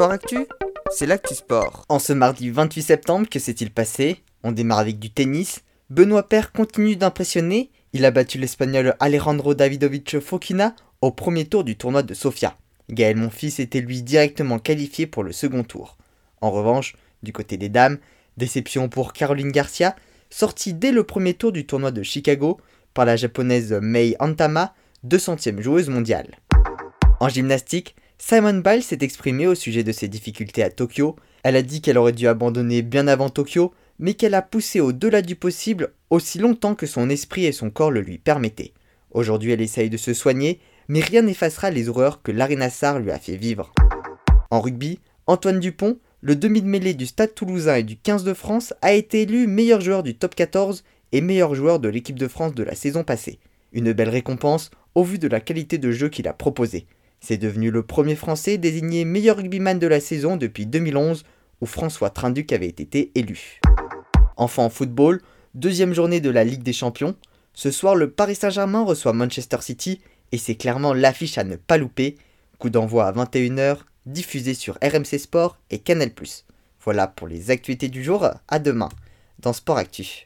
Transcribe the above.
Sport Actu, c'est l'actu sport. En ce mardi 28 septembre, que s'est-il passé? On démarre avec du tennis. Benoît Paire continue d'impressionner. Il a battu l'espagnol Alejandro Davidovich Fokina au premier tour du tournoi de Sofia. Gaël Monfils était lui directement qualifié pour le second tour. En revanche, du côté des dames, déception pour Caroline Garcia, sortie dès le premier tour du tournoi de Chicago par la japonaise Mei Antama, 200e joueuse mondiale. En gymnastique, Simon Biles s'est exprimée au sujet de ses difficultés à Tokyo. Elle a dit qu'elle aurait dû abandonner bien avant Tokyo, mais qu'elle a poussé au-delà du possible aussi longtemps que son esprit et son corps le lui permettaient. Aujourd'hui, elle essaye de se soigner, mais rien n'effacera les horreurs que Nassar lui a fait vivre. En rugby, Antoine Dupont, le demi de mêlée du Stade toulousain et du 15 de France, a été élu meilleur joueur du top 14 et meilleur joueur de l'équipe de France de la saison passée. Une belle récompense au vu de la qualité de jeu qu'il a proposé. C'est devenu le premier Français désigné meilleur rugbyman de la saison depuis 2011 où François Trinduc avait été élu. Enfin en football, deuxième journée de la Ligue des Champions. Ce soir, le Paris Saint-Germain reçoit Manchester City et c'est clairement l'affiche à ne pas louper. Coup d'envoi à 21h, diffusé sur RMC Sport et Canal+. Voilà pour les actualités du jour, à demain dans Sport Actu.